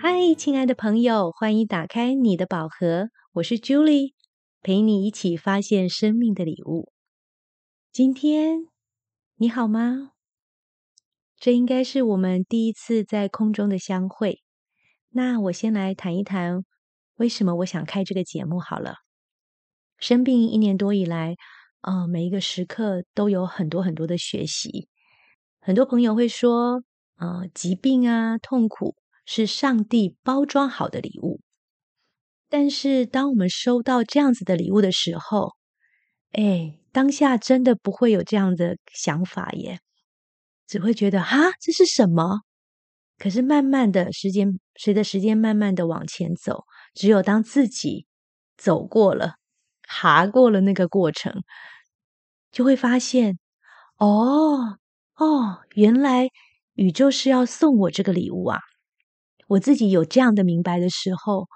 嗨，亲爱的朋友，欢迎打开你的宝盒，我是 Julie，陪你一起发现生命的礼物。今天你好吗？这应该是我们第一次在空中的相会。那我先来谈一谈为什么我想开这个节目好了。生病一年多以来，呃，每一个时刻都有很多很多的学习。很多朋友会说，呃，疾病啊，痛苦是上帝包装好的礼物。但是，当我们收到这样子的礼物的时候，哎，当下真的不会有这样的想法耶，只会觉得哈，这是什么？可是慢慢的时间，随着时间慢慢的往前走，只有当自己走过了。爬过了那个过程，就会发现，哦哦，原来宇宙是要送我这个礼物啊！我自己有这样的明白的时候，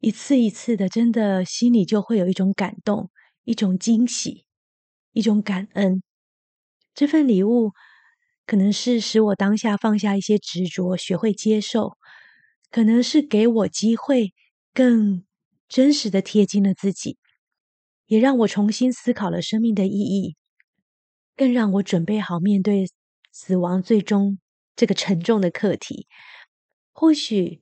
一次一次的，真的心里就会有一种感动，一种惊喜，一种感恩。这份礼物可能是使我当下放下一些执着，学会接受；可能是给我机会更。真实的贴近了自己，也让我重新思考了生命的意义，更让我准备好面对死亡最终这个沉重的课题。或许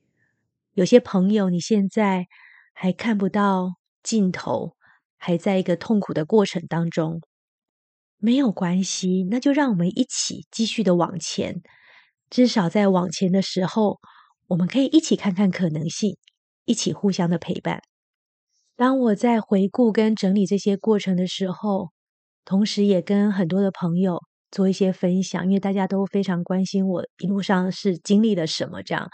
有些朋友，你现在还看不到尽头，还在一个痛苦的过程当中，没有关系，那就让我们一起继续的往前。至少在往前的时候，我们可以一起看看可能性，一起互相的陪伴。当我在回顾跟整理这些过程的时候，同时也跟很多的朋友做一些分享，因为大家都非常关心我一路上是经历了什么。这样，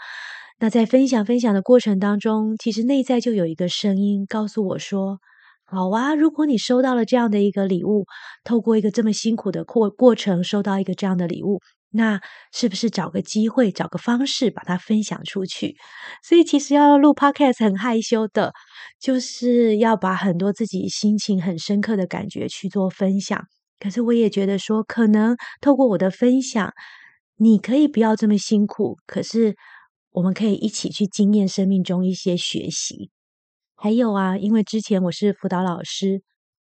那在分享分享的过程当中，其实内在就有一个声音告诉我说：“好啊，如果你收到了这样的一个礼物，透过一个这么辛苦的过过程，收到一个这样的礼物。”那是不是找个机会，找个方式把它分享出去？所以其实要录 podcast 很害羞的，就是要把很多自己心情很深刻的感觉去做分享。可是我也觉得说，可能透过我的分享，你可以不要这么辛苦。可是我们可以一起去经验生命中一些学习。还有啊，因为之前我是辅导老师，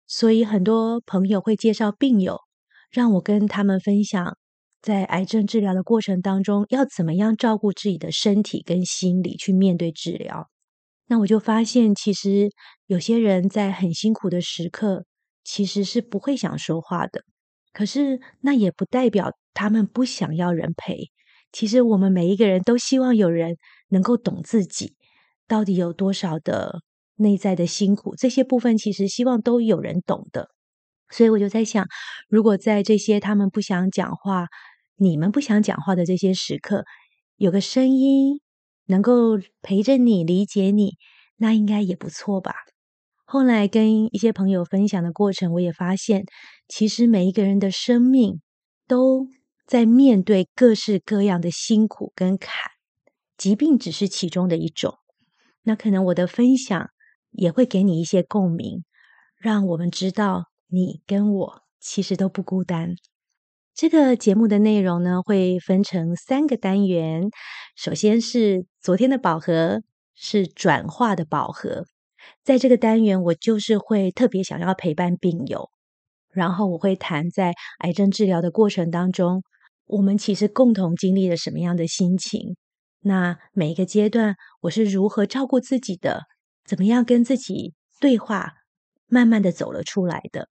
所以很多朋友会介绍病友，让我跟他们分享。在癌症治疗的过程当中，要怎么样照顾自己的身体跟心理去面对治疗？那我就发现，其实有些人在很辛苦的时刻，其实是不会想说话的。可是那也不代表他们不想要人陪。其实我们每一个人都希望有人能够懂自己到底有多少的内在的辛苦，这些部分其实希望都有人懂的。所以我就在想，如果在这些他们不想讲话、你们不想讲话的这些时刻，有个声音能够陪着你、理解你，那应该也不错吧。后来跟一些朋友分享的过程，我也发现，其实每一个人的生命都在面对各式各样的辛苦跟坎，疾病只是其中的一种。那可能我的分享也会给你一些共鸣，让我们知道。你跟我其实都不孤单。这个节目的内容呢，会分成三个单元。首先是昨天的宝盒，是转化的宝盒。在这个单元，我就是会特别想要陪伴病友，然后我会谈在癌症治疗的过程当中，我们其实共同经历了什么样的心情。那每一个阶段，我是如何照顾自己的，怎么样跟自己对话，慢慢的走了出来的。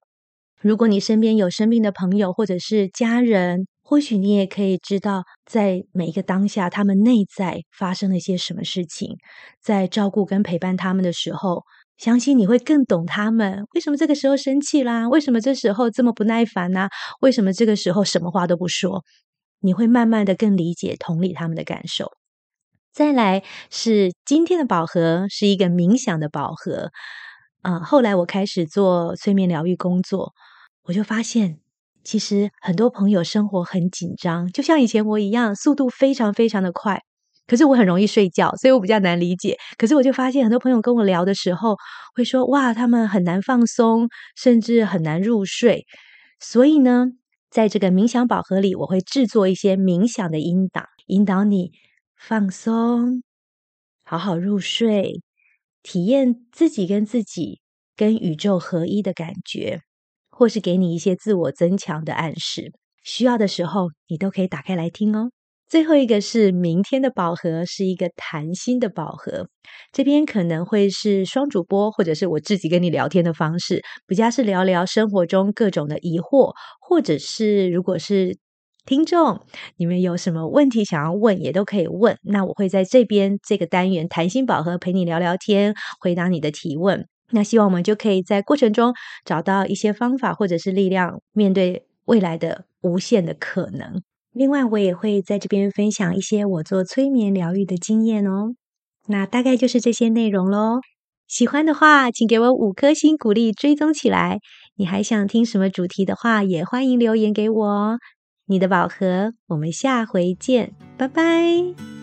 如果你身边有生病的朋友或者是家人，或许你也可以知道，在每一个当下，他们内在发生了一些什么事情。在照顾跟陪伴他们的时候，相信你会更懂他们为什么这个时候生气啦，为什么这时候这么不耐烦呢？为什么这个时候什么话都不说？你会慢慢的更理解、同理他们的感受。再来是今天的宝盒，是一个冥想的宝盒。啊，后来我开始做催眠疗愈工作，我就发现，其实很多朋友生活很紧张，就像以前我一样，速度非常非常的快。可是我很容易睡觉，所以我比较难理解。可是我就发现，很多朋友跟我聊的时候，会说：“哇，他们很难放松，甚至很难入睡。”所以呢，在这个冥想宝盒里，我会制作一些冥想的引导，引导你放松，好好入睡，体验自己跟自己、跟宇宙合一的感觉，或是给你一些自我增强的暗示。需要的时候，你都可以打开来听哦。最后一个是明天的宝盒，是一个谈心的宝盒。这边可能会是双主播，或者是我自己跟你聊天的方式，比较是聊聊生活中各种的疑惑，或者是如果是听众，你们有什么问题想要问，也都可以问。那我会在这边这个单元谈心宝盒陪你聊聊天，回答你的提问。那希望我们就可以在过程中找到一些方法，或者是力量，面对未来的无限的可能。另外，我也会在这边分享一些我做催眠疗愈的经验哦。那大概就是这些内容喽。喜欢的话，请给我五颗星鼓励，追踪起来。你还想听什么主题的话，也欢迎留言给我。你的宝盒，我们下回见，拜拜。